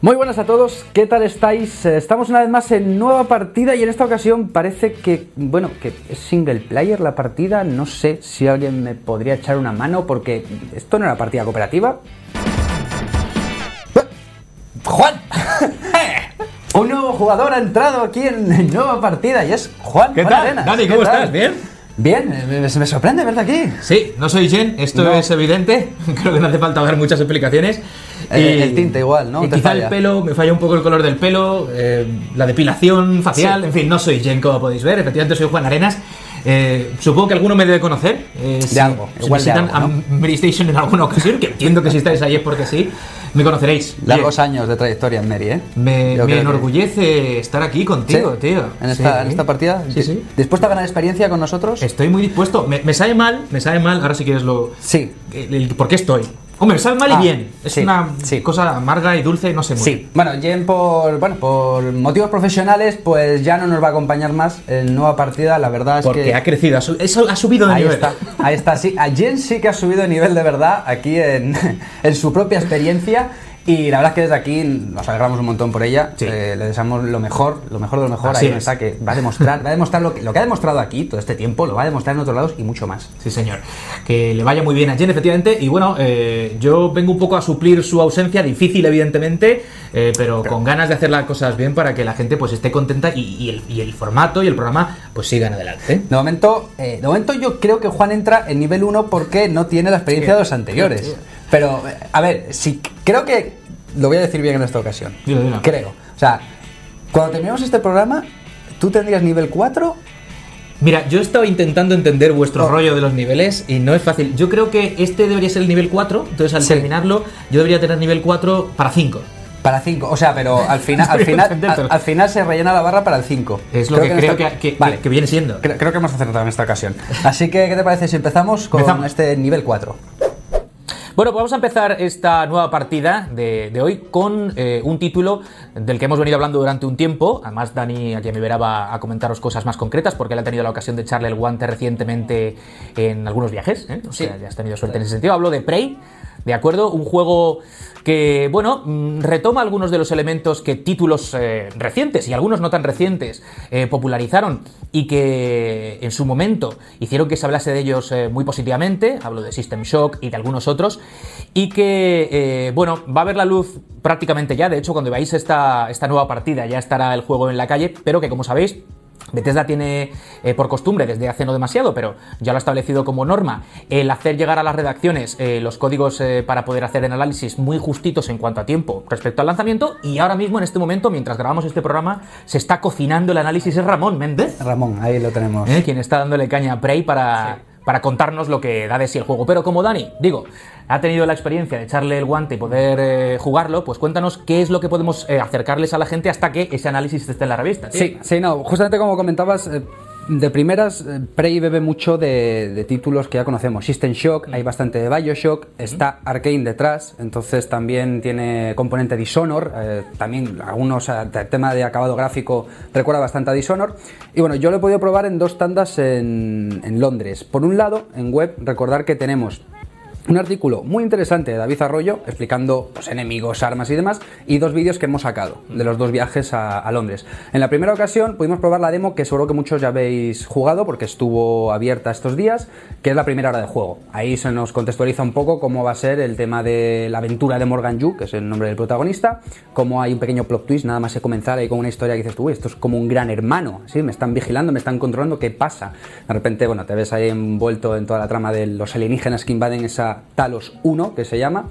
Muy buenas a todos, ¿qué tal estáis? Eh, Estamos una vez más en nueva partida y en esta ocasión parece que, bueno, que es single player la partida. No sé si alguien me podría echar una mano porque esto no era partida cooperativa. ¡Eh! ¡Juan! Un nuevo jugador ha entrado aquí en nueva partida y es Juan. ¿Qué Juan tal? Arenas. Dani, ¿Qué ¿cómo estás? ¿Bien? Bien, me, me- me sorprende verte aquí. Sí, no soy Jen, esto No. es evidente. Creo que no hace falta dar muchas explicaciones. El- el tinte igual, ¿no? y quizá falla. el pelo, me falla un poco el color del pelo, eh, la depilación facial, Sí. en fin, no soy Jen, como podéis ver. Efectivamente, soy Juan Arenas. Eh, supongo que alguno me debe conocer. eh, si- algo, si igual de visitan algo, ¿no? a Mary Station en alguna ocasión, que entiendo que si estáis ahí es porque sí, me conoceréis. Largos años de trayectoria en Mary, ¿eh? Me, me creo que- enorgullece estar aquí contigo, ¿Sí? tío. En esta, Sí. en esta partida. Sí. ¿Dispuesto a ganar experiencia con nosotros? Estoy muy dispuesto. Me, me sabe mal, me sabe mal. Ahora si quieres lo. Sí. el- el- ¿Por qué estoy? Hombre, sabe mal Ah, y bien. Es sí, una sí. cosa amarga y dulce, no sé muy bien. Sí, bueno, Jen por, bueno, por motivos profesionales, pues ya no nos va a acompañar más en nueva partida. La verdad es Porque que. ha crecido, ha, eso ha subido de Ahí nivel. está, ahí está, sí. A Jen sí que ha subido de nivel de verdad aquí en, en su propia experiencia. Y la verdad es que desde aquí nos alegramos un montón por ella. Sí. Eh, le deseamos lo mejor, lo mejor de lo mejor. Así Ahí es. está, que va a demostrar, va a demostrar lo que, lo que ha demostrado aquí todo este tiempo, lo va a demostrar en otros lados y mucho más. Sí, señor. Que le vaya muy bien a Jen, efectivamente. Y bueno, eh, yo vengo un poco a suplir su ausencia, difícil, evidentemente, eh, pero, con ganas de hacer las cosas bien para que la gente pues esté contenta y, y el, y el formato y el programa pues sigan adelante. De momento, de momento yo creo que Juan entra en nivel 1 porque no tiene la experiencia de los anteriores. Pero, a ver, si creo que lo voy a decir bien en esta ocasión. Dilo, dilo. Creo. O sea, cuando terminemos este programa, tú tendrías nivel 4. Mira, yo he estado intentando entender vuestro Oh. rollo de los niveles y no es fácil. Yo creo que este debería ser el nivel 4, entonces al Sí. terminarlo yo debería tener nivel 4 para 5. Para 5, o sea, pero al final, al final, al, al final se rellena la barra para el 5. Es lo que, en creo esta- que, que- Vale. que viene siendo. Creo, creo que hemos acertado en esta ocasión. Así que, ¿qué te parece si empezamos con Empezamos. este nivel 4? Bueno, pues vamos a empezar esta nueva partida de, de hoy con eh, un título del que hemos venido hablando durante un tiempo. Además, Dani aquí a mi vera va a comentaros cosas más concretas porque él ha tenido la ocasión de echarle el guante recientemente en algunos viajes. ¿eh? O sea, Sí. ya has tenido suerte en ese sentido. Hablo de Prey, ¿de acuerdo? Un juego que, bueno, mm, retoma algunos de los elementos que títulos eh, recientes y algunos no tan recientes eh, popularizaron y que en su momento hicieron que se hablase de ellos eh, muy positivamente. Hablo de System Shock y de algunos otros. Y que, bueno, va a ver la luz prácticamente ya. De hecho, cuando veáis esta, esta nueva partida ya estará el juego en la calle, pero que como sabéis Bethesda tiene eh, por costumbre, desde hace no demasiado, pero ya lo ha establecido como norma, el hacer llegar a las redacciones eh, los códigos eh, para poder hacer el análisis muy justitos en cuanto a tiempo respecto al lanzamiento. Y ahora mismo, en este momento, mientras grabamos este programa, se está cocinando el análisis. Es Ramón Méndez, Ramón, ahí lo tenemos. quien está dándole caña a Prey para, para contarnos lo que da de sí el juego. Pero como Dani, digo, ha tenido la experiencia de echarle el guante y poder eh, jugarlo, pues cuéntanos qué es lo que podemos eh, acercarles a la gente hasta que ese análisis esté en la revista. Sí, sí, no, justamente como comentabas, eh, de primeras, eh, Prey bebe mucho de, de títulos que ya conocemos. System Shock, hay bastante de Bioshock, está Arkane detrás, entonces también tiene componente Dishonor, eh, también algunos, eh, el tema de acabado gráfico recuerda bastante a Dishonor. Y bueno, yo lo he podido probar en dos tandas en, en Londres. Por un lado, en web, recordar que tenemos un artículo muy interesante de David Arroyo explicando pues, enemigos, armas y demás, y dos vídeos que hemos sacado de los dos viajes a, Londres. En la primera ocasión pudimos probar la demo que seguro que muchos ya habéis jugado porque estuvo abierta estos días, que es la primera hora de juego. Ahí se nos contextualiza un poco cómo va a ser el tema de la aventura de Morgan Yu, que es el nombre del protagonista, cómo hay un pequeño plot twist, nada más se comenzar ahí con una historia que dices "Uy, esto es como un gran hermano, ¿sí? me están vigilando, me están controlando, ¿qué pasa? De repente, bueno, te ves ahí envuelto en toda la trama de los alienígenas que invaden esa Talos 1, que se llama.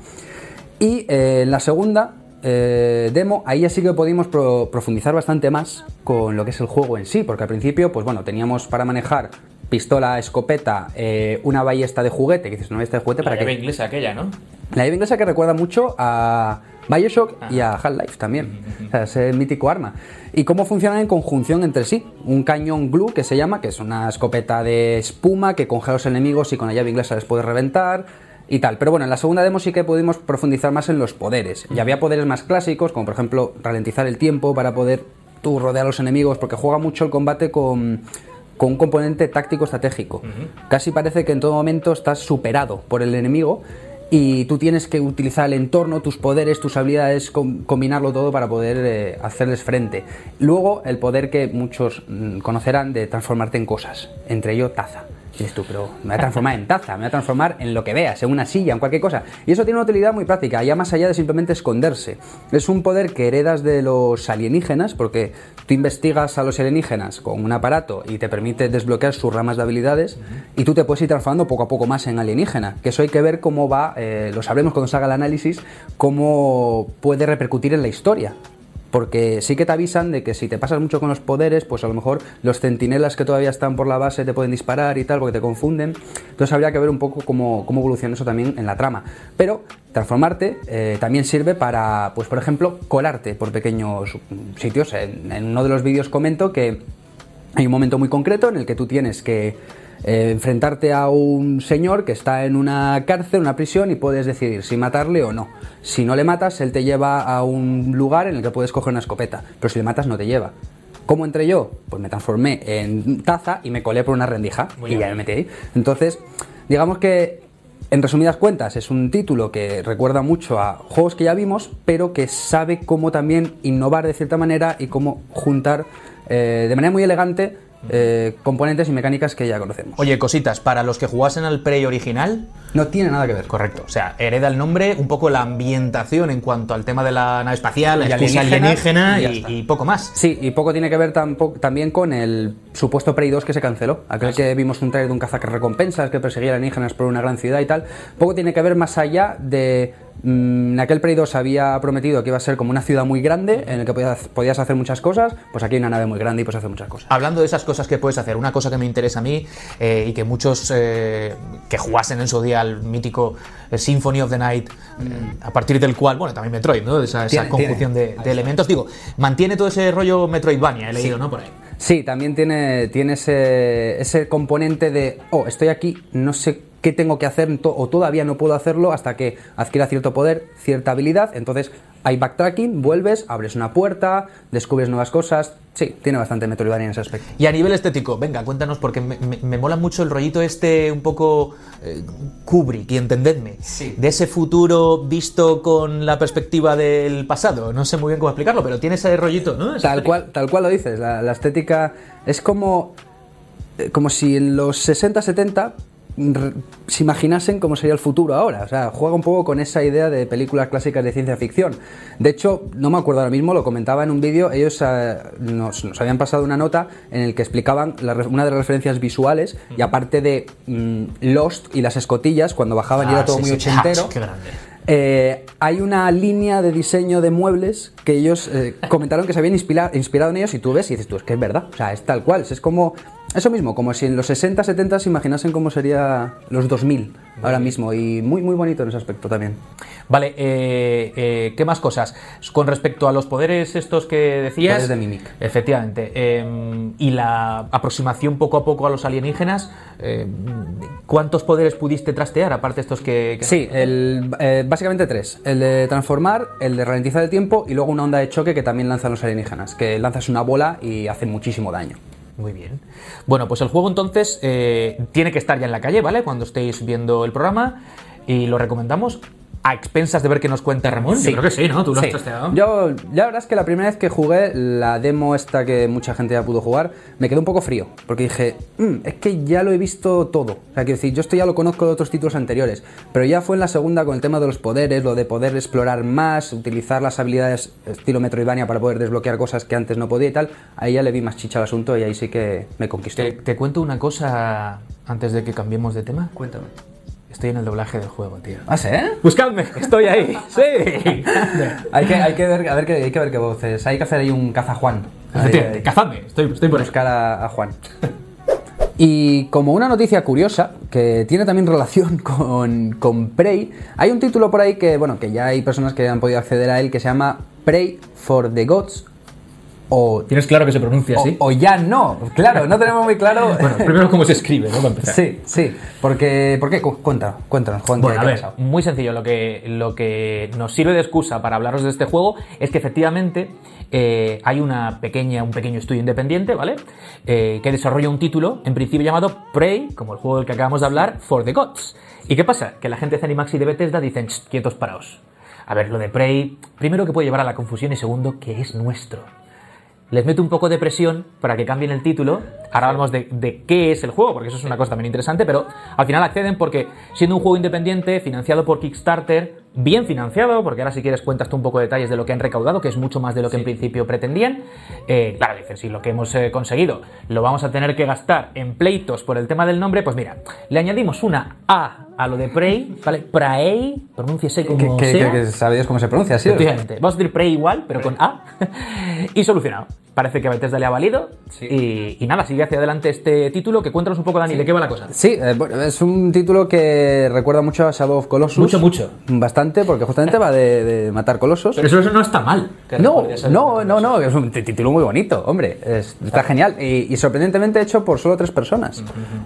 Y eh, en la segunda eh, demo, ahí ya sí que pudimos pro- profundizar bastante más con lo que es el juego en sí, porque al principio, pues bueno, teníamos para manejar pistola, escopeta, eh, una ballesta de juguete, que dices, una ballesta de juguete, La ¿para llave qué? inglesa aquella, ¿no? La llave inglesa que recuerda mucho a Bioshock y a Half-Life también. O sea, ese mítico arma. Y cómo funcionan en conjunción entre sí. Un cañón glue que se llama, que es una escopeta de espuma que congela a los enemigos y con la llave inglesa les puede reventar y tal. Pero bueno, en la segunda demo sí que pudimos profundizar más en los poderes. Y había poderes más clásicos, como por ejemplo ralentizar el tiempo para poder tú rodear a los enemigos, porque juega mucho el combate con con un componente táctico estratégico. Casi parece que en todo momento estás superado por el enemigo y tú tienes que utilizar el entorno, tus poderes, tus habilidades, com- combinarlo todo para poder eh, hacerles frente. Luego, el poder que muchos mm, conocerán de transformarte en cosas, entre ello taza. Y dices tú, pero me voy a transformar en taza, me voy a transformar en lo que veas, en una silla, en cualquier cosa. Y eso tiene una utilidad muy práctica, ya más allá de simplemente esconderse. Es un poder que heredas de los alienígenas, porque tú investigas a los alienígenas con un aparato y te permite desbloquear sus ramas de habilidades, y tú te puedes ir transformando poco a poco más en alienígena. Que eso hay que ver cómo va, eh, lo sabremos cuando se haga el análisis, cómo puede repercutir en la historia. Porque sí que te avisan de que si te pasas mucho con los poderes, pues a lo mejor los centinelas que todavía están por la base te pueden disparar y tal, porque te confunden. Entonces habría que ver un poco cómo, cómo evoluciona eso también en la trama. Pero transformarte eh, también sirve para, pues por ejemplo, colarte por pequeños sitios. En, en uno de los vídeos comento que hay un momento muy concreto en el que tú tienes que eh, enfrentarte a un señor que está en una cárcel, una prisión, y puedes decidir si matarle o no. Si no le matas, él te lleva a un lugar en el que puedes coger una escopeta, pero si le matas no te lleva. ¿Cómo entré yo? Pues me transformé en taza y me colé por una rendija Muy y ya me metí ahí. Entonces, digamos que en resumidas cuentas, es un título que recuerda mucho a juegos que ya vimos, pero que sabe cómo también innovar de cierta manera y cómo juntar eh, de manera muy elegante eh, componentes y mecánicas que ya conocemos. Oye, cositas, para los que jugasen al Prey original, No tiene nada que ver. correcto. O sea, hereda el nombre, un poco la ambientación en cuanto al tema de la nave espacial, la Y excusa alienígenas, alienígena y poco más. Sí, y poco tiene que ver tampoco, también con el supuesto Prey 2 que se canceló. Aquel que vimos un trailer de un cazarecompensas que perseguía alienígenas por una gran ciudad y tal. Poco tiene que ver más allá de. Mm, en aquel Prey 2 había prometido que iba a ser como una ciudad muy grande en el que podías, podías hacer muchas cosas. Pues aquí hay una nave muy grande y puedes hacer muchas cosas. Hablando de esas cosas que puedes hacer, una cosa que me interesa a mí eh, y que muchos eh, que jugasen en su día al mítico eh, Symphony of the Night, eh, a partir del cual, bueno, también Metroid, ¿no? Esa, esa Tiene- conjunción de, de elementos. Digo, mantiene todo ese rollo Metroidvania, he leído, ¿no? Por ahí. Sí, también tiene, tiene ese, ese componente de, oh, estoy aquí, no sé qué tengo que hacer to- o todavía no puedo hacerlo hasta que adquiera cierto poder, cierta habilidad. Entonces hay backtracking, vuelves, abres una puerta, descubres nuevas cosas. Sí, tiene bastante Metroidvania en ese aspecto. Y a nivel estético, venga, cuéntanos, porque me, me- me mola mucho el rollito este un poco eh, Kubrick, y entendedme, Sí. de ese futuro visto con la perspectiva del pasado. No sé muy bien cómo explicarlo, pero tiene ese rollito, ¿no? Esa Tal estética. cual, tal cual lo dices, la, la estética es como, eh, como si en los 60-70 r- se imaginasen cómo sería el futuro ahora. O sea, juega un poco con esa idea de películas clásicas de ciencia ficción. De hecho, no me acuerdo ahora mismo, lo comentaba en un vídeo, ellos eh, nos, nos habían pasado una nota en el que explicaban la una de las referencias visuales y aparte de mm, Lost y las escotillas, cuando bajaban y Ah, era todo sí, muy sí. ochentero. Ah, qué grande. Eh, hay una línea de diseño de muebles que ellos eh, comentaron que se habían inspira- inspirado en ellos y tú ves y dices tú, es que es verdad, o sea, es tal cual, es como eso mismo, como si en los 60, 70 se imaginasen cómo sería los 2000 ahora mismo y muy muy bonito en ese aspecto también. Vale, eh, eh, ¿qué más cosas? Con respecto a los poderes estos que decías. Poderes de Mimic. Efectivamente. eh, y la aproximación poco a poco a los alienígenas. eh, ¿Cuántos poderes pudiste trastear, aparte estos que. que- Sí, el, eh, básicamente tres, el de transformar, el de ralentizar el tiempo y luego una onda de choque que también lanzan los alienígenas, que lanzas una bola y hace muchísimo daño. Muy bien. Bueno, pues el juego entonces eh, tiene que estar ya en la calle, ¿vale? Cuando estéis viendo el programa. Y lo recomendamos a expensas de ver qué nos cuenta Ramón. Yo creo que sí, ¿no? Tú lo Sí. has trasteado. Yo, la verdad es que la primera vez que jugué la demo esta que mucha gente ya pudo jugar, me quedé un poco frío, porque dije, "Mm, es que ya lo he visto todo. O sea, quiero decir, yo esto ya lo conozco de otros títulos anteriores, pero ya fue en la segunda con el tema de los poderes, lo de poder explorar más, utilizar las habilidades estilo Metroidvania para poder desbloquear cosas que antes no podía y tal, ahí ya le vi más chicha al asunto y ahí sí que me conquistó. Te, te cuento una cosa antes de que cambiemos de tema. Cuéntame. Estoy en el doblaje del juego, tío. ¿Ah, sí? Buscadme, estoy ahí. Sí. hay, que, hay, que ver, a ver qué, hay que ver qué voces. Hay que hacer ahí un caza Juan. Efectivamente. Cazadme, estoy, estoy por buscar a, a Juan. Y como una noticia curiosa, que tiene también relación con, con Prey, hay un título por ahí que, bueno, que ya hay personas que han podido acceder a él, que se llama Prey for the Gods, o, Tienes claro que se pronuncia así. o ya no. Claro, no tenemos muy claro. Bueno, primero cómo se escribe, ¿no? Para empezar. Sí, sí. Porque, ¿Por qué? Cu- Cuenta, cuéntanos, Juan, Bueno, ¿qué, a ver, muy sencillo. Lo que, lo que nos sirve de excusa para hablaros de este juego es que efectivamente eh, hay una pequeña, un pequeño estudio independiente, ¿vale? Eh, que desarrolla un título, en principio llamado Prey, como el juego del que acabamos de hablar, for the Gods. ¿Y qué pasa? Que la gente de Zenimax y de Bethesda dicen, "Ch, quietos paraos. A ver, lo de Prey, primero que puede llevar a la confusión y segundo que es nuestro. Les meto un poco de presión para que cambien el título. Ahora hablamos de, de qué es el juego, porque eso es una cosa también interesante, pero al final acceden porque siendo un juego independiente, financiado por Kickstarter, bien financiado, porque ahora si quieres cuentas tú un poco de detalles de lo que han recaudado, que es mucho más de lo que en principio pretendían. Eh, claro, dicen, si lo que hemos eh, conseguido lo vamos a tener que gastar en pleitos por el tema del nombre, pues mira, le añadimos una A a lo de Prey, ¿vale? Prey, pronúnciese ¿Qué, como qué- sea. qué- qué- sabéis cómo se pronuncia? ¿sí? Vamos a decir Prey igual, pero con A. y solucionado. Parece que a Bethesda le ha valido. Y, y nada, sigue hacia adelante este título. Que cuéntanos un poco, Dani, de qué va la cosa. Sí, eh, bueno, es un título que recuerda mucho a Shadow of Colossus. Mucho, mucho. Bastante, porque justamente va de, de matar colosos. Pero eso, eso no está mal. No, no, no, no, es un título muy bonito, hombre, es- está genial y, y sorprendentemente hecho por solo tres personas.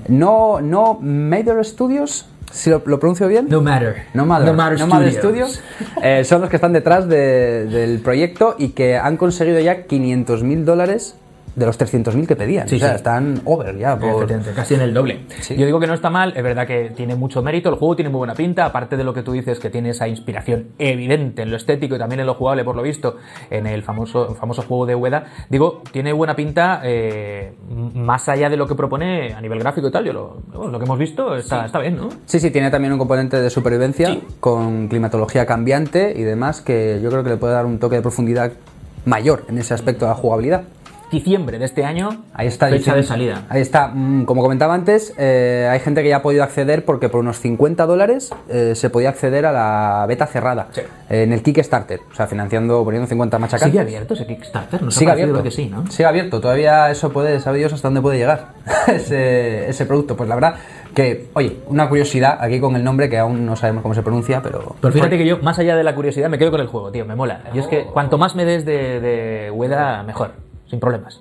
No, no Mader Studios, si lo, lo pronuncio bien. No matter. No Matter, No Matter No Matter Studios. Studios, eh, son los que están detrás de- del proyecto y que han conseguido ya 500 mil dólares de los 300.000 que pedían. Sí, o sea, sí. están over ya. Por... Casi en el doble. Sí. Yo digo que no está mal, es verdad que tiene mucho mérito, el juego tiene muy buena pinta, aparte de lo que tú dices, que tiene esa inspiración evidente en lo estético y también en lo jugable, por lo visto, en el famoso, famoso juego de Ueda. Digo, tiene buena pinta, eh, más allá de lo que propone a nivel gráfico y tal, yo lo, lo que hemos visto está, está bien, ¿no? Sí, sí, tiene también un componente de supervivencia con climatología cambiante y demás que yo creo que le puede dar un toque de profundidad mayor en ese aspecto de la jugabilidad. Diciembre de este año, Ahí está. fecha de salida. Ahí está. Mm, Como comentaba antes, eh, hay gente que ya ha podido acceder porque por unos 50 dólares eh, se podía acceder a la beta cerrada Sí. eh, en el Kickstarter. O sea, financiando, poniendo 50 machacantes. ¿Sigue abierto ese Kickstarter? Ha Sigue abierto. que sí, ¿no? Sigue abierto. Todavía eso puede, sabe Dios hasta dónde puede llegar ese, ese producto. Pues la verdad que, oye, una curiosidad aquí con el nombre que aún no sabemos cómo se pronuncia, pero... Pero fíjate que yo, más allá de la curiosidad, me quedo con el juego, tío, me mola. Yo es que cuanto más me des de, de Ueda, mejor, sin problemas.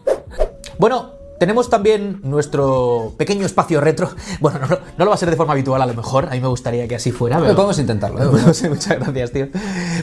Bueno, tenemos también nuestro pequeño espacio retro. Bueno, no, no lo va a ser de forma habitual a lo mejor, a mí me gustaría que así fuera. Pero... Podemos intentarlo. ¿eh? Bueno, sí, muchas gracias, tío.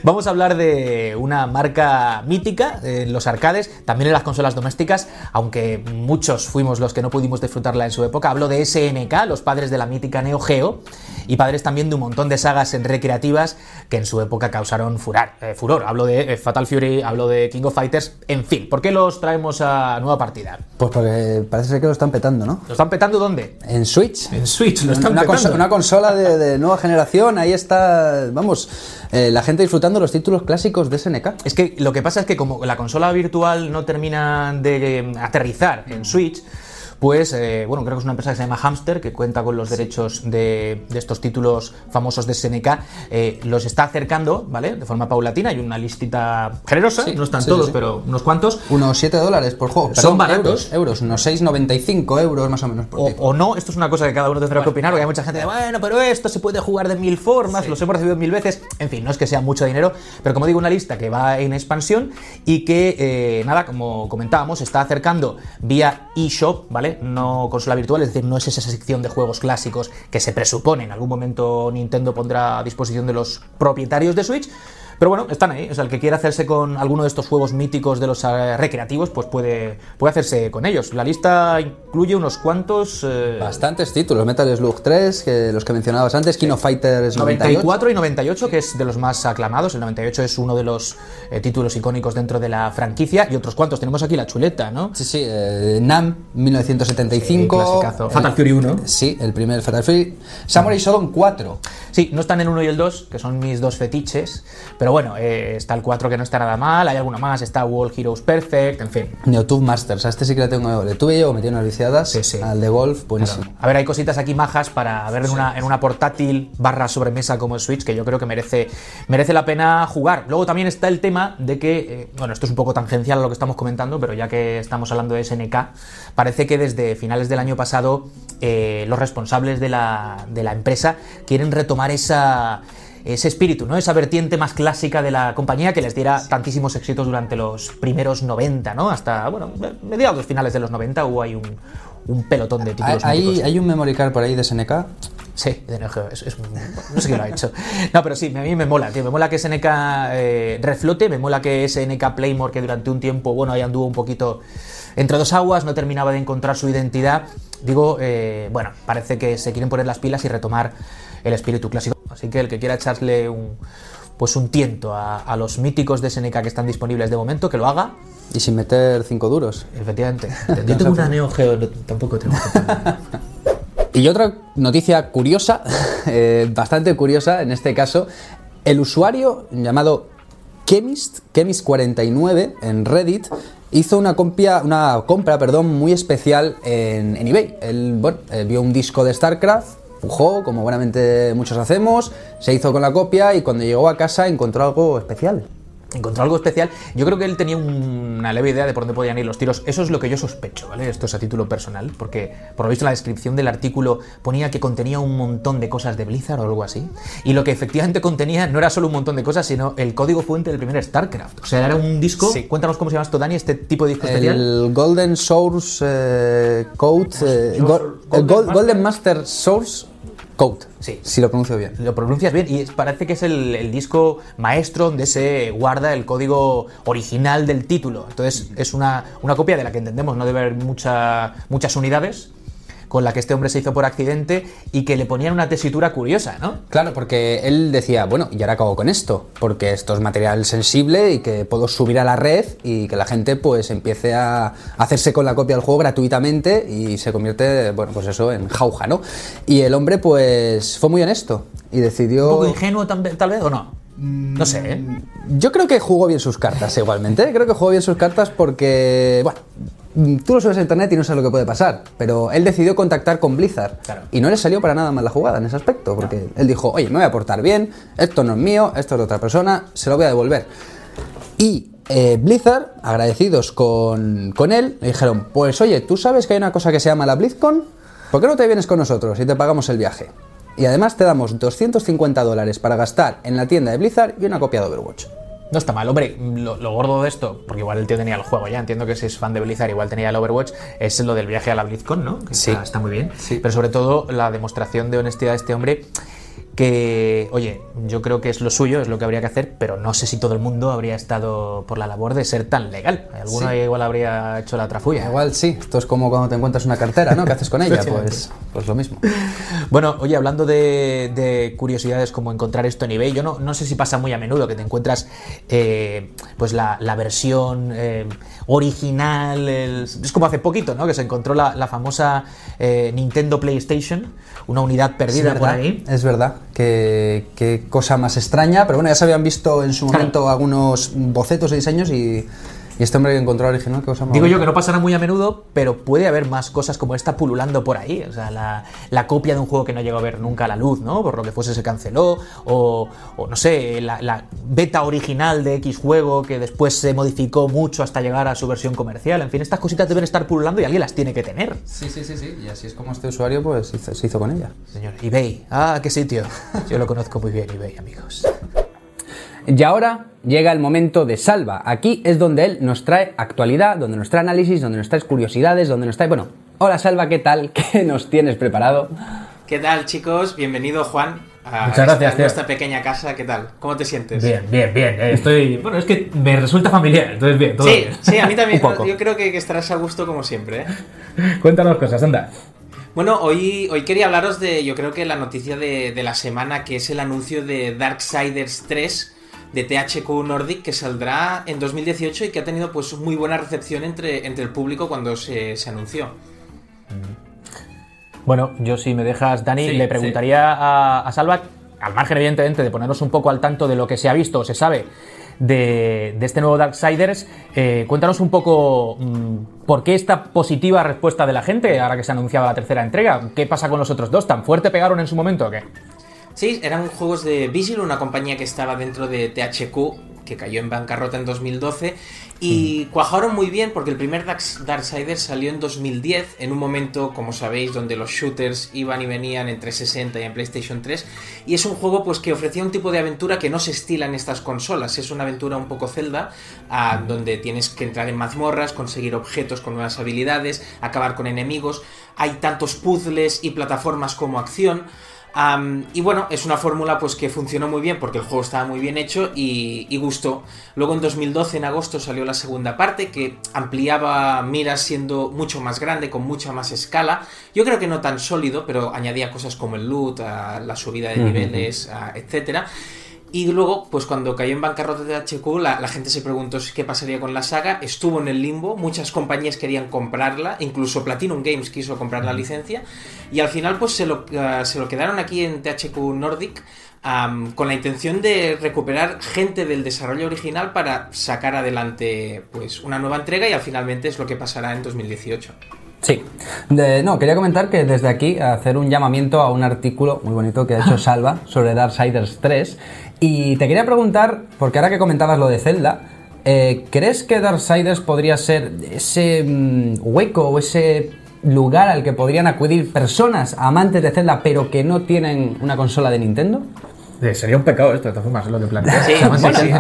Vamos a hablar de una marca mítica en los arcades, también en las consolas domésticas, aunque muchos fuimos los que no pudimos disfrutarla en su época. Hablo de SNK, los padres de la mítica Neo Geo, y padres también de un montón de sagas en recreativas que en su época causaron furar, eh, furor. Hablo de eh, Fatal Fury, hablo de King of Fighters, en fin. ¿Por qué los traemos a nueva partida? Pues porque parece ser que lo están petando, ¿no? ¿Lo están petando dónde? En Switch. En Switch, lo están una, petando. conso- una consola de, de nueva generación, ahí está, vamos, eh, la gente disfrutando los títulos clásicos de SNK. Es que lo que pasa es que como la consola virtual no termina de eh, aterrizar en Switch, pues, eh, bueno, creo que es una empresa que se llama Hamster, que cuenta con los derechos de, de estos títulos famosos de SNK, eh, los está acercando, ¿vale? De forma paulatina, hay una listita generosa, Sí, no están sí, todos, pero unos cuantos. Unos 7 dólares por juego. Son baratos. Euros, euros, unos 6,95 euros más o menos por O, o no, esto es una cosa que cada uno tendrá que opinar, porque hay mucha gente de, bueno, pero esto se puede jugar de mil formas, los hemos recibido mil veces, en fin, no es que sea mucho dinero, pero como digo, una lista que va en expansión y que, eh, nada, como comentábamos, se está acercando vía eShop, ¿vale? No consola virtual, es decir, no es esa sección de juegos clásicos que se presupone en algún momento Nintendo pondrá a disposición de los propietarios de Switch. Pero bueno, están ahí. O sea, el que quiera hacerse con alguno de estos juegos míticos de los eh, recreativos, pues puede, puede hacerse con ellos. La lista incluye unos cuantos. eh, Bastantes títulos, Metal Slug 3, que los que mencionabas antes, King of Fighters 98. 94 y 98, que es de los más aclamados. El 98 es uno de los eh, títulos icónicos dentro de la franquicia. Y otros cuantos. Tenemos aquí la chuleta, ¿no? Sí, sí, eh, NAM 1975. Sí, Fatal Fury 1. Sí, el primer Fatal Fury. Samurai Shodown 4. Sí, no están el 1 y el 2, que son mis dos fetiches. Pero bueno, eh, está el 4 que no está nada mal. Hay alguna más. Está World Heroes Perfect, en fin. Neotube Masters, a este sí que le tengo. Le tuve yo, metí unas viciadas. Sí, sí. Al de golf, buenísimo. A ver, hay cositas aquí majas para ver en una, en una portátil barra sobremesa como el Switch, que yo creo que merece, merece la pena jugar. Luego también está el tema de que, eh, bueno, esto es un poco tangencial a lo que estamos comentando, pero ya que estamos hablando de SNK, parece que desde finales del año pasado eh, los responsables de la, de la empresa quieren retomar esa ese espíritu, ¿no? Esa vertiente más clásica de la compañía que les diera tantísimos éxitos durante los primeros 90, ¿no? Hasta, bueno, mediados finales de los 90 hubo ahí un, un pelotón de títulos. ¿Hay, míticos. hay un memory card por ahí de SNK? Sí, de Geo, es, no sé quién lo ha hecho. No, pero sí, a mí me mola, tío. Me mola que SNK eh, reflote, me mola que SNK Playmore, que durante un tiempo, bueno, ahí anduvo un poquito entre dos aguas, no terminaba de encontrar su identidad. Digo, eh, bueno, parece que se quieren poner las pilas y retomar el espíritu clásico. Así que el que quiera echarle un, pues un tiento a, a los míticos de SNK que están disponibles de momento, que lo haga. Y sin meter cinco duros. Efectivamente. Yo tengo una Neo Geo, no- tampoco tengo. Y otra noticia curiosa, eh, bastante curiosa en este caso, el usuario llamado Chemist, Chemist49 en Reddit, hizo una, compia- una compra perdón, muy especial en, en eBay. Él bueno, eh, vio un disco de StarCraft, pujó, como buenamente muchos hacemos, se hizo con la copia y cuando llegó a casa encontró algo especial. encontró algo especial. Yo creo que él tenía una leve idea de por dónde podían ir los tiros. Eso es lo que yo sospecho, ¿vale? Esto es a título personal, porque por lo visto la descripción del artículo ponía que contenía un montón de cosas de Blizzard o algo así. Y lo que efectivamente contenía no era solo un montón de cosas, sino el código fuente del primer StarCraft. O sea, era un disco. Sí. Cuéntanos cómo se llama esto, Dani, este tipo de disco especial. El Golden Source eh, Code, eh, Go- el Golden Gol- Master- Golden Master Source Code, Sí. si lo pronuncio bien. Lo pronuncias bien y parece que es el, el disco maestro donde se guarda el código original del título. Entonces es una, una copia de la que entendemos no debe haber mucha- muchas unidades, con la que este hombre se hizo por accidente y que le ponían una tesitura curiosa, ¿no? Claro, porque él decía, bueno, y ahora acabo con esto, porque esto es material sensible y que puedo subir a la red y que la gente pues empiece a hacerse con la copia del juego gratuitamente y se convierte, bueno, pues eso, en jauja, ¿no? Y el hombre pues fue muy honesto y Un decidió... poco ingenuo tal, vez- o no. No sé, ¿eh? Yo creo que jugó bien sus cartas igualmente. Creo que jugó bien sus cartas porque, bueno, mm, tú lo subes a internet y no sabes lo que puede pasar. Pero él decidió contactar con Blizzard. Claro. Y no le salió para nada mal la jugada en ese aspecto. Porque él dijo, oye, me voy a portar bien, esto no es mío, esto es de otra persona, se lo voy a devolver. Y eh, Blizzard, agradecidos con, con él, le dijeron, pues oye, ¿tú sabes que hay una cosa que se llama la BlizzCon? ¿Por qué no te vienes con nosotros y te pagamos el viaje? Y además te damos 250 dólares para gastar en la tienda de Blizzard y una copia de Overwatch. No está mal, hombre, lo, lo gordo de esto, porque igual el tío tenía el juego ya, entiendo que si es fan de Blizzard, igual tenía el Overwatch, es lo del viaje a la BlizzCon, ¿no? Que Sí. está, está muy bien. Sí. Pero sobre todo la demostración de honestidad de este hombre, que, oye, yo creo que es lo suyo, es lo que habría que hacer, pero no sé si todo el mundo habría estado por la labor de ser tan legal. Alguno Sí. igual habría hecho la trafulla. Igual sí, esto es como cuando te encuentras una cartera, ¿no? ¿Qué haces con ella? Pues, pues lo mismo. Bueno, oye, hablando de, de curiosidades como encontrar esto en eBay, yo no, no sé si pasa muy a menudo que te encuentras eh, pues la, la versión eh, original, el- es como hace poquito, ¿no? Que se encontró la, la famosa eh, Nintendo PlayStation, una unidad perdida por ahí. Es verdad, qué, qué cosa más extraña, pero bueno, ya se habían visto en su momento algunos bocetos de diseños y, y este hombre que encontró original, qué cosa más Digo yo que no pasará muy a menudo, pero puede haber más cosas como esta pululando por ahí. O sea, la, la copia de un juego que no llegó a ver nunca a la luz, ¿no? Por lo que fuese se canceló. O, o no sé, la, la beta original de X juego que después se modificó mucho hasta llegar a su versión comercial. En fin, estas cositas deben estar pululando y alguien las tiene que tener. Sí, sí, sí, sí, y así es como este usuario pues hizo- se hizo con ella. Señor, eBay. Ah, qué sitio. Yo lo conozco muy bien, eBay, amigos. Y ahora llega el momento de Salva. Aquí es donde él nos trae actualidad, donde nos trae análisis, donde nos trae curiosidades, donde nos trae... Bueno, hola Salva, ¿qué tal? ¿Qué nos tienes preparado? ¿Qué tal, chicos? Bienvenido, Juan, a Muchas gracias, esta, nuestra pequeña casa. ¿Qué tal? ¿Cómo te sientes? bien, bien. eh, Estoy. Bueno, es que me resulta familiar, entonces bien, Sí, sí, a mí también. Yo creo que, que estarás a gusto como siempre. ¿eh? Cuéntanos cosas, anda. Bueno, hoy, hoy quería hablaros de, yo creo que la noticia de, de la semana, que es el anuncio de Darksiders 3 de THQ Nordic, que saldrá en 2018 y que ha tenido pues muy buena recepción entre, entre el público cuando se, se anunció. Bueno, yo si me dejas, Dani, Sí, le preguntaría a, a Salva, al margen evidentemente de ponernos un poco al tanto de lo que se ha visto o se sabe de, de este nuevo Darksiders, eh, cuéntanos un poco mm, por qué esta positiva respuesta de la gente ahora que se anunciaba la tercera entrega. ¿Qué pasa con los otros dos? ¿Tan fuerte pegaron en su momento o qué? Sí, eran juegos de Vigil, una compañía que estaba dentro de THQ que cayó en bancarrota en 2012 y mm. cuajaron muy bien porque el primer Darksiders salió en 2010, en un momento, como sabéis, donde los shooters iban y venían entre 60 y en PlayStation 3. Y es un juego pues que ofrecía un tipo de aventura que no se estila en estas consolas. Es una aventura un poco Zelda, mm. donde tienes que entrar en mazmorras, conseguir objetos con nuevas habilidades, acabar con enemigos. Hay tantos puzzles y plataformas como acción y bueno, es una fórmula pues que funcionó muy bien porque el juego estaba muy bien hecho y, gustó. Luego en 2012, en agosto, salió la segunda parte que ampliaba miras siendo mucho más grande, con mucha más escala. Yo creo que no tan sólido, pero añadía cosas como el loot, la subida de niveles, etcétera. Y luego, pues cuando cayó en bancarrota de HQ, la, gente se preguntó qué pasaría con la saga. Estuvo en el limbo, muchas compañías querían comprarla, incluso Platinum Games quiso comprar la licencia. Y al final, pues se lo, eh, se lo quedaron aquí en THQ Nordic con la intención de recuperar gente del desarrollo original para sacar adelante pues una nueva entrega y al finalmente es lo que pasará en 2018. Sí. no, quería comentar que desde aquí hacer un llamamiento a un artículo muy bonito que ha hecho Salva sobre Darksiders 3 y te quería preguntar, porque ahora que comentabas lo de Zelda, eh, ¿crees que Darksiders podría ser ese mm, hueco o ese lugar al que podrían acudir personas amantes de Zelda pero que no tienen una consola de Nintendo? Eh, sería un pecado esto, de todas formas, es lo que planteas. Sí, sí,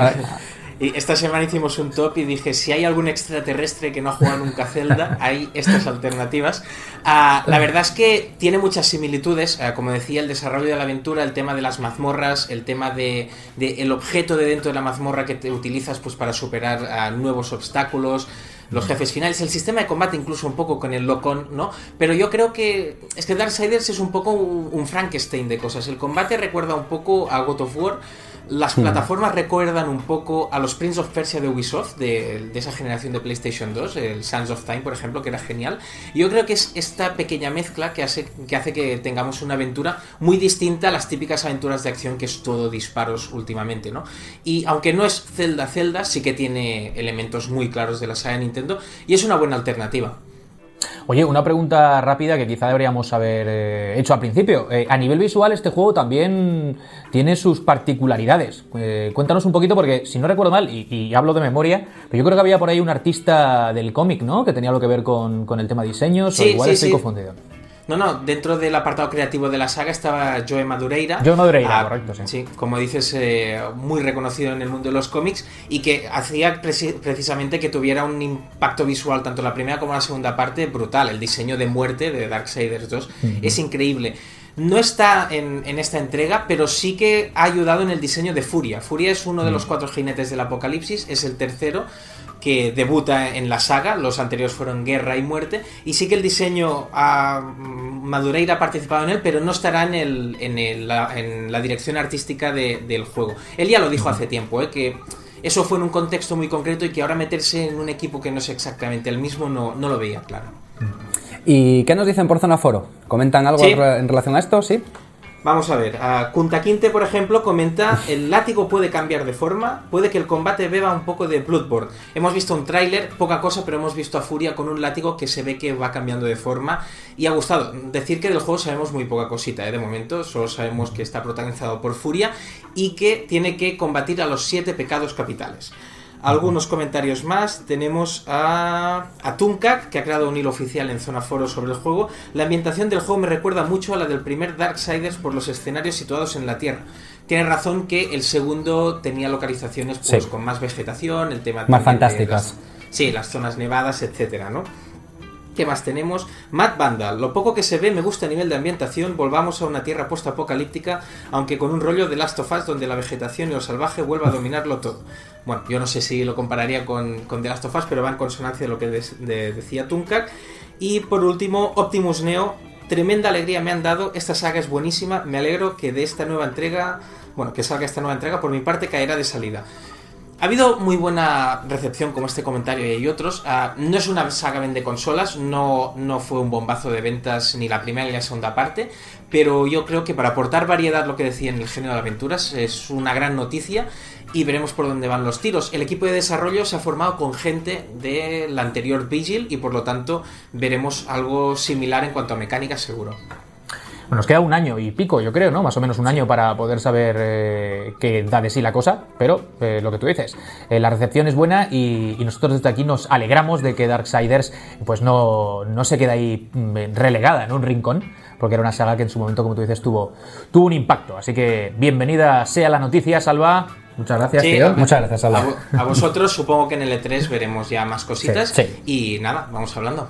Y esta semana hicimos un top y dije, si hay algún extraterrestre que no ha jugado nunca Zelda, hay estas alternativas. Ah, la verdad es que tiene muchas similitudes, ah, como decía, el desarrollo de la aventura, el tema de las mazmorras, el tema de, el objeto de dentro de la mazmorra que te utilizas pues, para superar nuevos obstáculos, los jefes finales, el sistema de combate incluso un poco con el lock-on, ¿no? Pero yo creo que es que Darksiders es un poco un, un Frankenstein de cosas. El combate recuerda un poco a God of War, las plataformas recuerdan un poco a los Prince of Persia de Ubisoft, de, esa generación de PlayStation 2, el Sands of Time, por ejemplo, que era genial. Y yo creo que es esta pequeña mezcla que hace, que hace que tengamos una aventura muy distinta a las típicas aventuras de acción que es todo disparos últimamente, ¿no? Y aunque no es Zelda Zelda, sí que tiene elementos muy claros de la saga de Nintendo y es una buena alternativa. Oye, una pregunta rápida que quizá deberíamos haber eh, hecho al principio. Eh, a nivel visual, este juego también tiene sus particularidades. Eh, cuéntanos un poquito, porque si no recuerdo mal, y, hablo de memoria, pero yo creo que había por ahí un artista del cómic, ¿no? Que tenía algo que ver con, el tema de diseños, o igual estoy confundido. No, no, dentro del apartado creativo de la saga estaba Joe Madureira. Joe Madureira, ah, correcto, sí. Sí, como dices, eh, muy reconocido en el mundo de los cómics y que hacía precisamente que tuviera un impacto visual, tanto la primera como la segunda parte, brutal. El diseño de muerte de Darksiders 2 es increíble. No está en, esta entrega, pero sí que ha ayudado en el diseño de Furia. Furia es uno de los cuatro jinetes del apocalipsis, es el tercero que debuta en la saga, los anteriores fueron Guerra y Muerte, y sí que el diseño a Madureira ha participado en él, pero no estará en, el, en, la, dirección artística del juego. Él ya lo dijo hace tiempo, ¿eh? que eso fue en un contexto muy concreto y que ahora meterse en un equipo que no es exactamente el mismo no, no lo veía claro. ¿Y qué nos dicen por Zona Foro? ¿Comentan algo en relación a esto? Sí. Vamos a ver, a Quinte, por ejemplo, comenta el látigo puede cambiar de forma, puede que el combate beba un poco de Bloodborne. Hemos visto un tráiler, poca cosa, pero hemos visto a Furia con un látigo que se ve que va cambiando de forma y ha gustado. Decir que del juego sabemos muy poca cosita, ¿eh? de momento, solo sabemos que está protagonizado por Furia y que tiene que combatir a los siete pecados capitales. Algunos comentarios más. Tenemos a, a Tunkak, que ha creado un hilo oficial en Zona Foro sobre el juego. La ambientación del juego me recuerda mucho a la del primer Darksiders por los escenarios situados en la Tierra. Tiene razón que el segundo tenía localizaciones pues, con más vegetación, el tema más fantásticas. sí, las zonas nevadas, etcétera, ¿no? ¿Qué más tenemos? Matt Vandal. Lo poco que se ve me gusta a nivel de ambientación. Volvamos a una tierra post-apocalíptica, aunque con un rollo de Last of Us donde la vegetación y lo salvaje vuelva a dominarlo todo. Bueno, yo no sé si lo compararía con, con The Last of Us, pero va en consonancia de lo que decía Tunkak. Y por último, Optimus Neo. Tremenda alegría me han dado. Esta saga es buenísima. Me alegro que de esta nueva entrega, bueno, que salga esta nueva entrega, por mi parte caerá de salida. Ha habido muy buena recepción como este comentario y otros. Ah, no es una saga vende consolas, no, no fue un bombazo de ventas ni la primera ni la segunda parte, pero yo creo que para aportar variedad, lo que decía en el género de aventuras, es una gran noticia y veremos por dónde van los tiros. El equipo de desarrollo se ha formado con gente de la anterior Vigil y por lo tanto veremos algo similar en cuanto a mecánica seguro. Bueno, nos queda un año y pico, yo creo, ¿no? Más o menos un año para poder saber eh, qué da de sí la cosa, pero eh, lo que tú dices, eh, la recepción es buena y, y nosotros desde aquí nos alegramos de que Darksiders pues no, no se queda ahí mm, relegada en un rincón, porque era una saga que en su momento, como tú dices, tuvo, tuvo un impacto. Así que bienvenida sea la noticia, Salva. Muchas gracias, Sí, tío. Muchas gracias, A, Alba. vo- a vosotros supongo que en el E3 veremos ya más cositas. Sí, sí. Y nada, vamos hablando.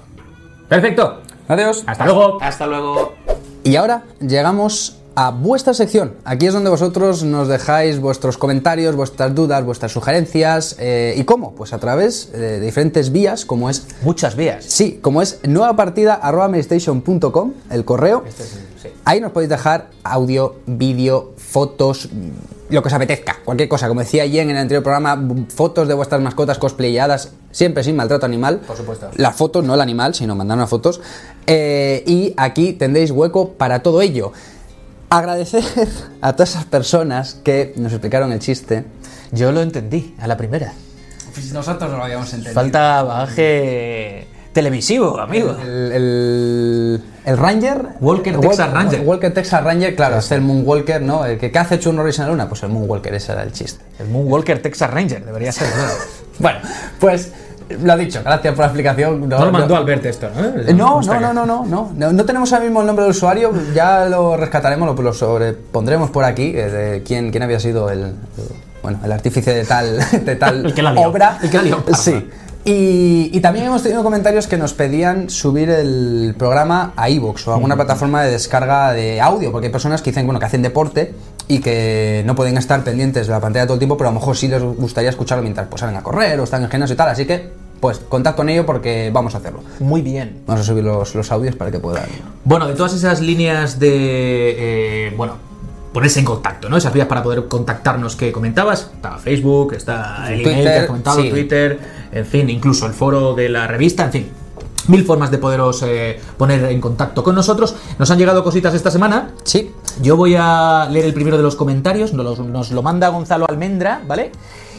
Perfecto. Adiós. Hasta luego. Hasta luego. Y ahora llegamos a vuestra sección. Aquí es donde vosotros nos dejáis vuestros comentarios, vuestras dudas, vuestras sugerencias. eh, ¿Y cómo? Pues a través eh, de diferentes vías, como es... Muchas vías. Sí, como es nueva partida arroba playstation.com, el correo. Este es el- sí. Ahí nos podéis dejar audio, vídeo, fotos, lo que os apetezca, cualquier cosa. Como decía Jen en el anterior programa, fotos de vuestras mascotas cosplayadas, siempre sin maltrato animal. Por supuesto. Las fotos, no el animal, sino mandarnos fotos. Eh, y aquí tendréis hueco para todo ello. Agradecer a todas esas personas que nos explicaron el chiste. Yo lo entendí a la primera. Pues nosotros no lo habíamos entendido. Falta bagaje televisivo, amigo. El, el, el Ranger. Walker El Texas Walker- Ranger. Walker Texas Ranger, claro, es el Moonwalker, ¿no? El que ¿qué hace Chuck Norris en la luna, pues el Moonwalker, ese era el chiste. El Moonwalker Texas Ranger, debería ser. ¿no? Bueno, pues lo dicho, gracias por la explicación. No lo mandó Albert esto, ¿no? Eh, No, no, no, no, no, no, no, no tenemos ahora mismo el nombre del usuario, ya lo rescataremos, lo, lo sobrepondremos por aquí, eh, de quién, quién había sido el, el- bueno, el artífice de tal, de tal El que la lió, obra. el que la lió. Sí. Y, y también hemos tenido comentarios que nos pedían subir el programa a iVoox o a alguna plataforma de descarga de audio, porque hay personas que dicen, bueno, que hacen deporte y que no pueden estar pendientes de la pantalla todo el tiempo, pero a lo mejor sí les gustaría escucharlo mientras pues, salen a correr o están en gimnasio y tal, así que pues contad con ello porque vamos a hacerlo. Muy bien. Vamos a subir los, los audios para que puedan. Bueno, de todas esas líneas de. eh, bueno, ponerse en contacto, ¿no? Esas vías para poder contactarnos que comentabas. Está Facebook, está el email que Twitter, has comentado, sí. Twitter, en fin, incluso el foro de la revista, en fin. Mil formas de poderos eh, poner en contacto con nosotros. Nos han llegado cositas esta semana. Sí, Yo voy a leer el primero de los comentarios, nos, lo- nos lo manda Gonzalo Almendra, ¿vale?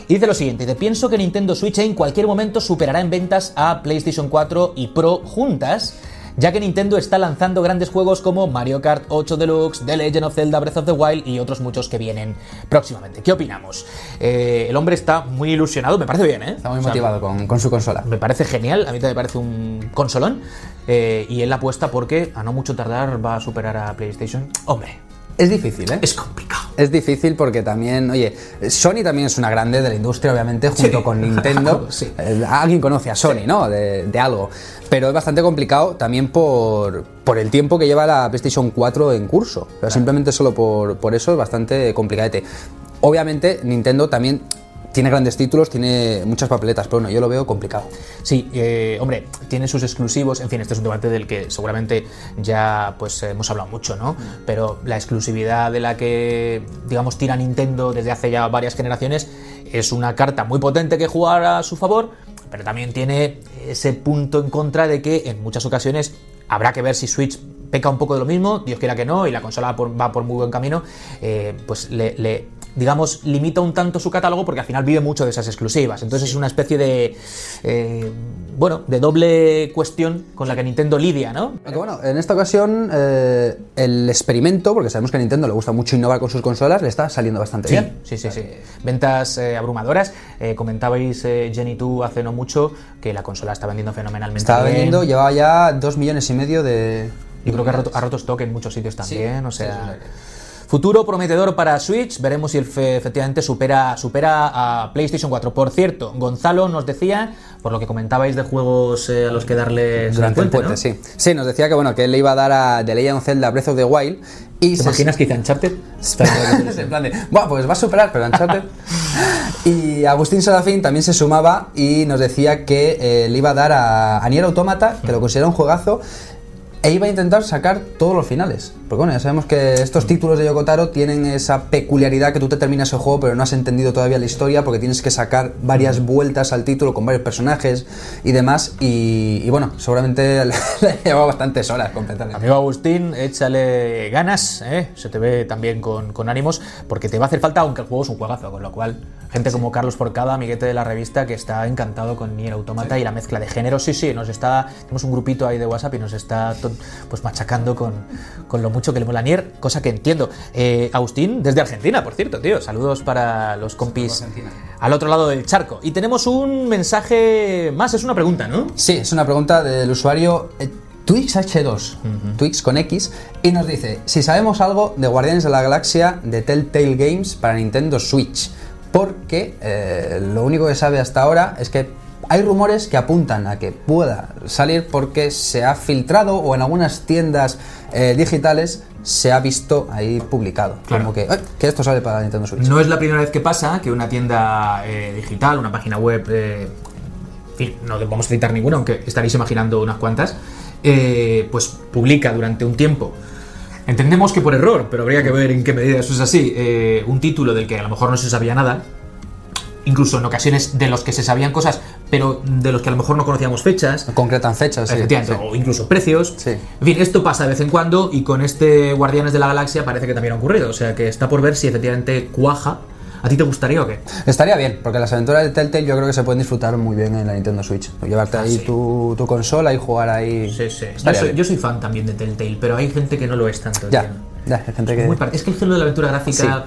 Y dice lo siguiente, te pienso que Nintendo Switch en cualquier momento superará en ventas a PlayStation 4 y Pro juntas, ya que Nintendo está lanzando grandes juegos como Mario Kart 8 Deluxe, The Legend of Zelda Breath of the Wild y otros muchos que vienen próximamente. ¿Qué opinamos? Eh, el hombre está muy ilusionado, me parece bien, ¿eh? está muy O sea, motivado con, con su consola. me parece genial, a mí también me parece un consolón. eh, y él apuesta porque a no mucho tardar va a superar a PlayStation. Hombre, Es difícil, ¿eh? es complicado. Es difícil porque también, oye, Sony también es una grande de la industria, obviamente, junto Sí. con Nintendo. Sí. Eh, Alguien conoce a Sony, ¿no? De, de algo. Pero es bastante complicado también por, por el tiempo que lleva la PlayStation 4 en curso. Pero simplemente solo por, por eso es bastante complicadete. Obviamente, Nintendo también tiene grandes títulos, tiene muchas papeletas, pero bueno, yo lo veo complicado. Sí, eh, hombre, tiene sus exclusivos, en fin, este es un debate del que seguramente ya pues hemos hablado mucho, ¿no? Pero la exclusividad de la que, digamos, tira Nintendo desde hace ya varias generaciones es una carta muy potente que jugar a su favor, pero también tiene ese punto en contra de que en muchas ocasiones habrá que ver si Switch peca un poco de lo mismo, Dios quiera que no, y la consola va por, va por muy buen camino, eh, pues le, le, digamos, limita un tanto su catálogo porque al final vive mucho de esas exclusivas. Entonces es una especie de, eh, bueno, de doble cuestión con la que Nintendo lidia, ¿no? Aunque bueno, en esta ocasión eh, el experimento, porque sabemos que a Nintendo le gusta mucho innovar con sus consolas, le está saliendo bastante Sí, bien. sí, sí, sí. Ventas eh, abrumadoras. Eh, comentabais, eh, Jenny, tú hace no mucho que la consola está vendiendo fenomenalmente bien. vendiendo, llevaba ya dos millones y medio de... Yo creo que ha roto, ha roto stock en muchos sitios también, o sea... Futuro prometedor para Switch, veremos si efectivamente supera, supera a PlayStation 4. Por cierto, Gonzalo nos decía, por lo que comentabais de juegos eh, a los que darles Durante el puente, sí. Sí, nos decía que bueno, que él le iba a dar a The Legend of Zelda Breath of the Wild y ¿Te se- imaginas que dice Uncharted? en plan de, "Buah, pues va a superar, pero Uncharted. y Agustín Serafín también se sumaba y nos decía que eh, le iba a dar a, a Nier Automata, que lo considera un juegazo, e iba a intentar sacar todos los finales. Porque bueno, ya sabemos que estos títulos de Yokotaro tienen esa peculiaridad que tú te terminas el juego, pero no has entendido todavía la historia porque tienes que sacar varias vueltas al título con varios personajes y demás. Y, y bueno, seguramente le lleva bastantes horas completar. Amigo Agustín, échale ganas, ¿eh? se te ve también con, con ánimos, porque te va a hacer falta, aunque el juego es un juegazo, con lo cual, gente como Carlos Forcada, amiguete de la revista, que está encantado con Nier Automata y la mezcla de géneros, sí, sí, nos está, tenemos un grupito ahí de WhatsApp y nos está pues machacando con, con lo mucho que le mola Nier, cosa que entiendo. Eh, Agustín, desde Argentina, por cierto, tío. Saludos para los compis al otro lado del charco. Y tenemos un mensaje más, es una pregunta, ¿no? Sí, es una pregunta del usuario eh, TwixH2, Twix con X, y nos dice si sabemos algo de Guardianes de la Galaxia de Telltale Games para Nintendo Switch. Porque eh, lo único que sabe hasta ahora es que hay rumores que apuntan a que pueda salir porque se ha filtrado o en algunas tiendas eh, digitales se ha visto ahí publicado. Claro. Como que, "Ay, que esto sale para Nintendo Switch. No es la primera vez que pasa que una tienda eh, digital, una página web, eh, no vamos a citar ninguna, aunque estaréis imaginando unas cuantas, eh, pues publica durante un tiempo. Entendemos que por error, pero habría que ver en qué medida eso es así. eh, un título del que a lo mejor no se sabía nada, incluso en ocasiones de los que se sabían cosas, pero de los que a lo mejor no conocíamos fechas. Concretan fechas, sí, Efectivamente, sí. o incluso precios. Sí. En fin, esto pasa de vez en cuando y con este Guardianes de la Galaxia parece que también ha ocurrido. O sea que está por ver si efectivamente cuaja. ¿A ti te gustaría o qué? Estaría bien, porque las aventuras de Telltale yo creo que se pueden disfrutar muy bien en la Nintendo Switch. Llevarte ahí Ah, sí. tu, tu consola y jugar ahí. Sí, sí. Yo soy, bien. yo soy fan también de Telltale, pero hay gente que no lo es tanto. Ya, tío. ya, hay gente que. Muy par- es que el género de la aventura gráfica.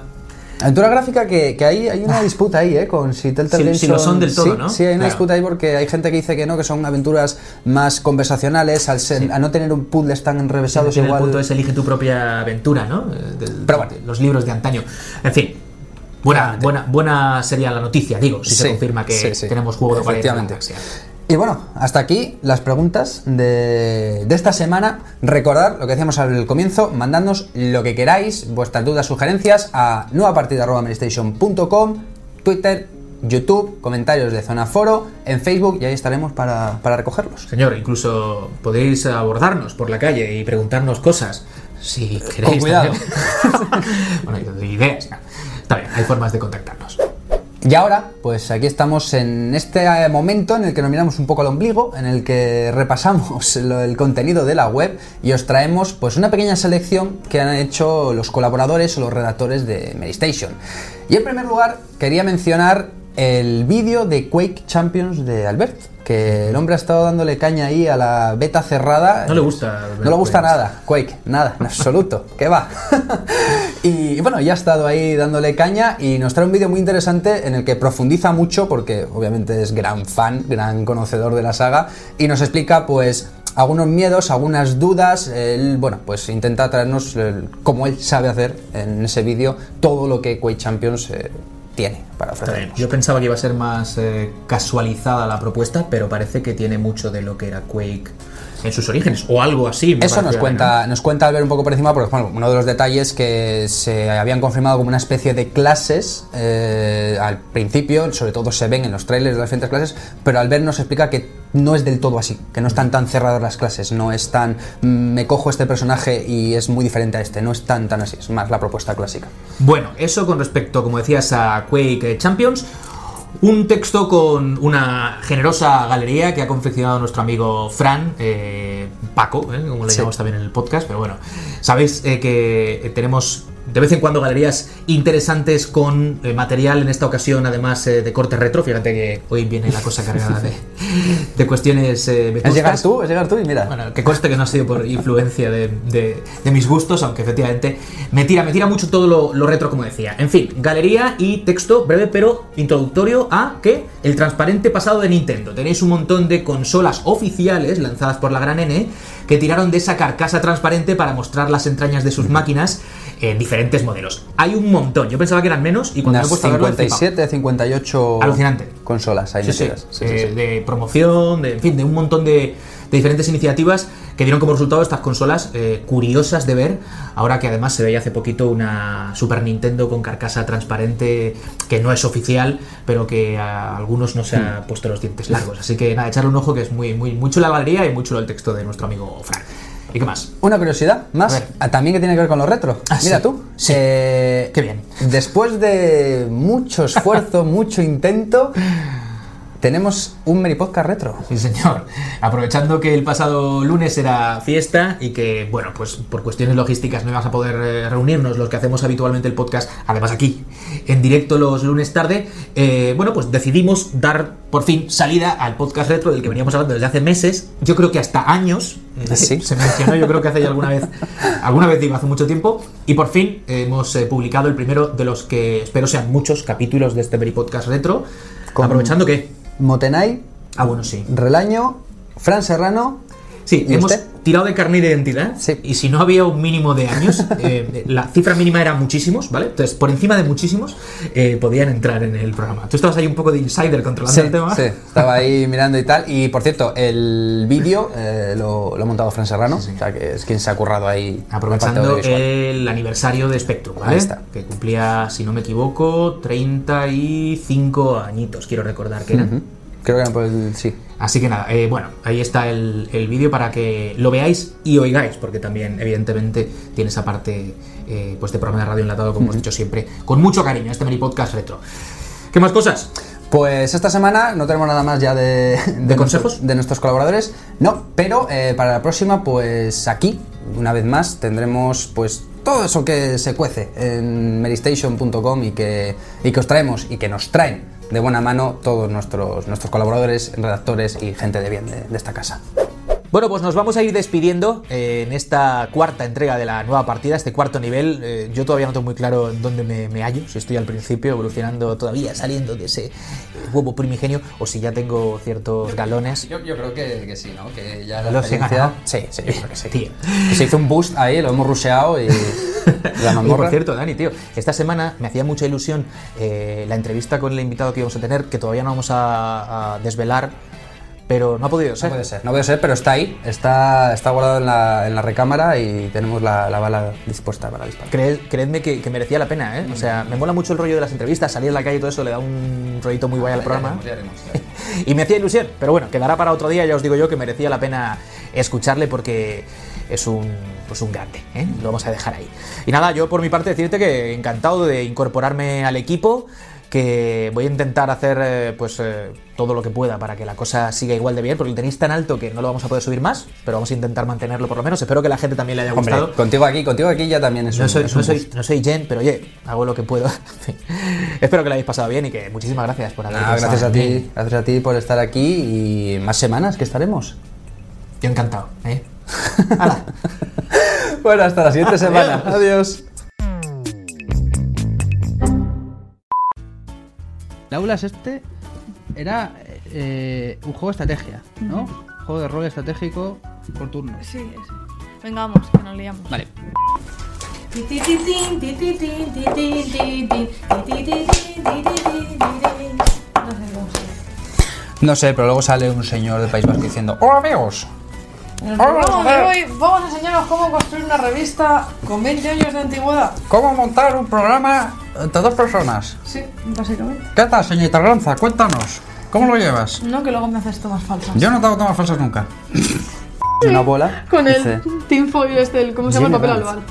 Aventura gráfica que, que hay, hay una disputa ahí, ¿eh? Con si Telltale Si- si lo son del todo, sí, ¿no? Sí, hay una Claro. disputa ahí porque hay gente que dice que no, que son aventuras más conversacionales, al, ser- a no tener un puzzles tan enrevesados Tiene el igual. punto es elige tu propia aventura, ¿no? Eh, del- Pero bueno. los libros de antaño. En fin. Buena, buena, buena sería la noticia, digo, si se confirma que tenemos juego de Efectivamente. Y bueno, hasta aquí las preguntas de, de esta semana. Recordad lo que decíamos al comienzo, mandadnos lo que queráis, vuestras dudas, sugerencias a nuevapartida.playstation.com, Twitter, YouTube, comentarios de Zona Foro, en Facebook y ahí estaremos para, para recogerlos. Señor, incluso podéis abordarnos por la calle y preguntarnos cosas. Si queréis. Con cuidado. bueno, ideas. Está bien, hay formas de contactarnos. Y ahora, pues aquí estamos en este eh, momento en el que nos miramos un poco al ombligo, en el que repasamos el contenido de la web y os traemos pues una pequeña selección que han hecho los colaboradores o los redactores de Medistation. Y en primer lugar, quería mencionar el vídeo de Quake Champions de Albert, que el hombre ha estado dándole caña ahí a la beta cerrada. No le gusta No le gusta Quake. nada, Quake, nada, en absoluto, ¿qué va? y bueno, ya ha estado ahí dándole caña y nos trae un vídeo muy interesante en el que profundiza mucho, porque obviamente es gran fan, gran conocedor de la saga, y nos explica pues algunos miedos, algunas dudas, él, bueno, pues intenta traernos, el- como él sabe hacer en ese vídeo, todo lo que Quake Champions eh, tiene para ofrecernos. Yo pensaba que iba a ser más eh, casualizada la propuesta, pero parece que tiene mucho de lo que era Quake en sus orígenes, o algo así. me Eso nos cuenta, nos cuenta Albert un poco por encima, porque bueno, uno de los detalles que se habían confirmado como una especie de clases eh, al principio, sobre todo se ven en los trailers de las diferentes clases, pero Albert nos explica que no es del todo así, que no están tan cerradas las clases, no es tan mm, me cojo este personaje y es muy diferente a este, no es tan tan así, es más la propuesta clásica. Bueno, eso con respecto, como decías, a Quake Champions. Un texto con una generosa galería que ha confeccionado nuestro amigo Fran, eh, Paco, eh, como le Sí. llamamos también en el podcast, pero bueno, sabéis eh, que tenemos de vez en cuando galerías interesantes con eh, material, en esta ocasión además eh, de corte retro, fíjate que hoy viene la cosa cargada de, de cuestiones eh, Es llegar tú, es llegar tú y mira. Bueno, que conste que no ha sido por influencia de, de- de mis gustos, aunque efectivamente me tira, me tira mucho todo lo, lo retro, como decía. En fin, galería y texto breve pero introductorio a que el transparente pasado de Nintendo. Tenéis un montón de consolas oficiales lanzadas por la gran N que tiraron de esa carcasa transparente para mostrar las entrañas de sus máquinas en diferentes modelos. Hay un montón, yo pensaba que eran menos y cuando me he Unas puesto a verlo he flipado. 57, 58 Alucinante. consolas ahí Sí, sí, eh, de promoción, de, en fin, de un montón de, de diferentes iniciativas que dieron como resultado estas consolas eh, curiosas de ver, ahora que además se veía hace poquito una Super Nintendo con carcasa transparente que no es oficial, pero que a algunos no se Hmm. ha puesto los dientes largos. Así que nada, echarle un ojo que es muy, muy, muy chula la galería y muy chulo el texto de nuestro amigo Frank. ¿Y qué más? Una curiosidad más, también que tiene que ver con lo retro. Ah, Mira sí. tú. Sí. eh, Qué bien. Después de mucho esfuerzo, mucho intento, tenemos un Meri Podcast retro. Sí, señor. Aprovechando que el pasado lunes era fiesta y que, bueno, pues por cuestiones logísticas no íbamos a poder eh, reunirnos los que hacemos habitualmente el podcast, además aquí, en directo los lunes tarde, eh, bueno, pues decidimos dar por fin salida al podcast retro del que veníamos hablando desde hace meses, yo creo que hasta años, Eh, ¿Sí? Se mencionó, yo creo que hace ya alguna vez, alguna vez digo, hace mucho tiempo. Y por fin hemos eh, publicado el primero de los que espero sean muchos capítulos de este Very Podcast Retro. Con- Aprovechando que. Motenay, Ah, bueno, sí. Relaño, Fran Serrano. Sí, ¿Y hemos usted? tirado de carne de identidad. Sí. Y si no había un mínimo de años, eh, la cifra mínima era muchísimos, ¿vale? Entonces, por encima de muchísimos, eh, podían entrar en el programa. Tú estabas ahí un poco de insider controlando Sí, el tema. sí, estaba ahí mirando y tal. Y por cierto, el vídeo eh, lo, lo ha montado Fran Serrano, o sea que es quien se ha currado ahí. Aprovechando el aniversario de Spectrum, ¿vale? Ahí está. Que cumplía, si no me equivoco, 35 añitos, quiero recordar que eran. Creo que por el. Sí. Así que nada, eh, bueno, ahí está el, el vídeo para que lo veáis y oigáis, porque también, evidentemente, tiene esa parte eh, pues de programa de radio enlatado, como hemos dicho siempre, con mucho cariño, este Mary Podcast Retro. ¿Qué más cosas? Pues esta semana no tenemos nada más ya de, ¿De consejos? de nuestros colaboradores. No, pero eh, para la próxima, pues aquí, una vez más, tendremos pues todo eso que se cuece en meristation.com y que, y que os traemos y que nos traen de buena mano todos nuestros, nuestros colaboradores, redactores y gente de bien de, de esta casa. Bueno, pues nos vamos a ir despidiendo eh, en esta cuarta entrega de la nueva partida, este cuarto nivel. Eh, yo todavía no tengo muy claro en dónde me, me hallo, si estoy al principio, evolucionando todavía, saliendo de ese eh, huevo primigenio, o si ya tengo ciertos galones. Yo, creo que, sí, ¿no? Que ya Lo sé, ganado. Sí, sí, yo creo que sí. Tío. Que se hizo un boost ahí, lo hemos rusheado y. la Oye, mazmorra. por cierto, Dani, tío, esta semana me hacía mucha ilusión eh, la entrevista con el invitado que íbamos a tener, que todavía no vamos a, a desvelar, pero no ha podido No ser. puede ser, no puede ser, pero está ahí, está, está guardado en la, en la recámara y tenemos la, la bala dispuesta para disparar. Creed- creedme que, que merecía la pena, ¿eh? O sea, me mola mucho el rollo de las entrevistas, salir a la calle y todo eso le da un rollito muy guay al programa. Y me hacía ilusión, pero bueno, quedará para otro día, ya os digo yo que merecía la pena escucharle porque es un, pues un grande, ¿eh? lo vamos a dejar ahí. Y nada, yo por mi parte decirte que encantado de incorporarme al equipo, que voy a intentar hacer eh, pues eh, todo lo que pueda para que la cosa siga igual de bien, porque lo tenéis tan alto que no lo vamos a poder subir más, pero vamos a intentar mantenerlo por lo menos. Espero que la gente también le haya Hombre, gustado. contigo aquí, contigo aquí ya también es No un, soy, es no, un soy, boost. no soy Jen, pero oye, hago lo que puedo. Espero que lo hayáis pasado bien y que muchísimas gracias por haber pensado gracias a ti, gracias a ti por estar aquí y más semanas que estaremos. Yo encantado, ¿eh? Bueno, hasta la siguiente semana. Adiós. El Aulas este era eh, un juego de estrategia, ¿no? Juego de rol estratégico por turno. Sí, sí. Venga, vamos, que nos liamos. Vale. No sé cómo se No sé, pero luego sale un señor del País Vasco diciendo ¡Hola amigos! En el programa de hoy vamos a enseñaros cómo construir una revista con 20 años de antigüedad. ¿Cómo montar un programa entre dos personas? Sí, básicamente. ¿Qué tal, señorita Ranza? Cuéntanos. ¿Cómo lo llevas? No, que luego me haces tomas falsas. Yo no te hago tomas falsas nunca. Una bola. Con dice, el tinfoil este, el- ¿cómo se llama el papel Vance. albal?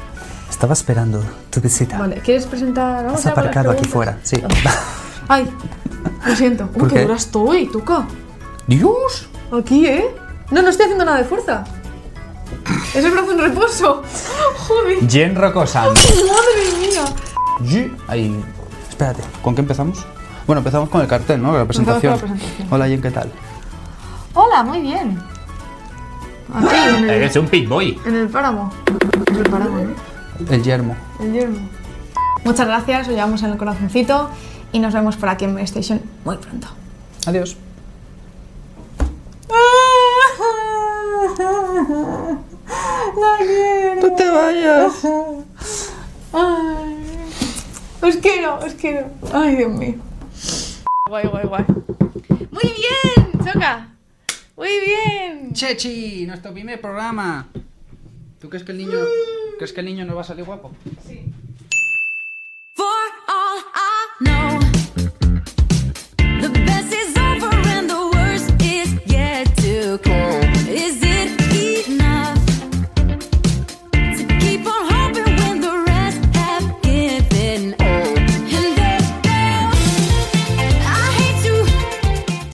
Estaba esperando tu visita. Vale, ¿quieres presentar? Vamos Has a aparcado aquí fuera, sí. Ay, lo siento. Uy, ¿Por qué qué? dura estoy, Tuca. ¡Dios! Aquí, ¿eh? No, no estoy haciendo nada de fuerza. Es el brazo en reposo. Joder. Jen Rocosan. Madre mía. Ahí. Espérate, ¿con qué empezamos? Bueno, empezamos con el cartel, ¿no? La Empezamos con presentación. la presentación. Hola, Jen, ¿qué tal? Hola, muy bien. Aquí, en el, Eres un pit boy. en el páramo. En el páramo, ¿no? El yermo. El yermo. Muchas gracias, os llevamos en el corazoncito y nos vemos por aquí en Station muy pronto. Adiós. No te vayas. Ay. Os quiero, os quiero. Ay, Dios mío. Guay, guay, guay. Muy bien, Choca. Muy bien. Chechi, nuestro primer programa. ¿Tú crees que el niño, mm. crees que el niño no va a salir guapo? Sí.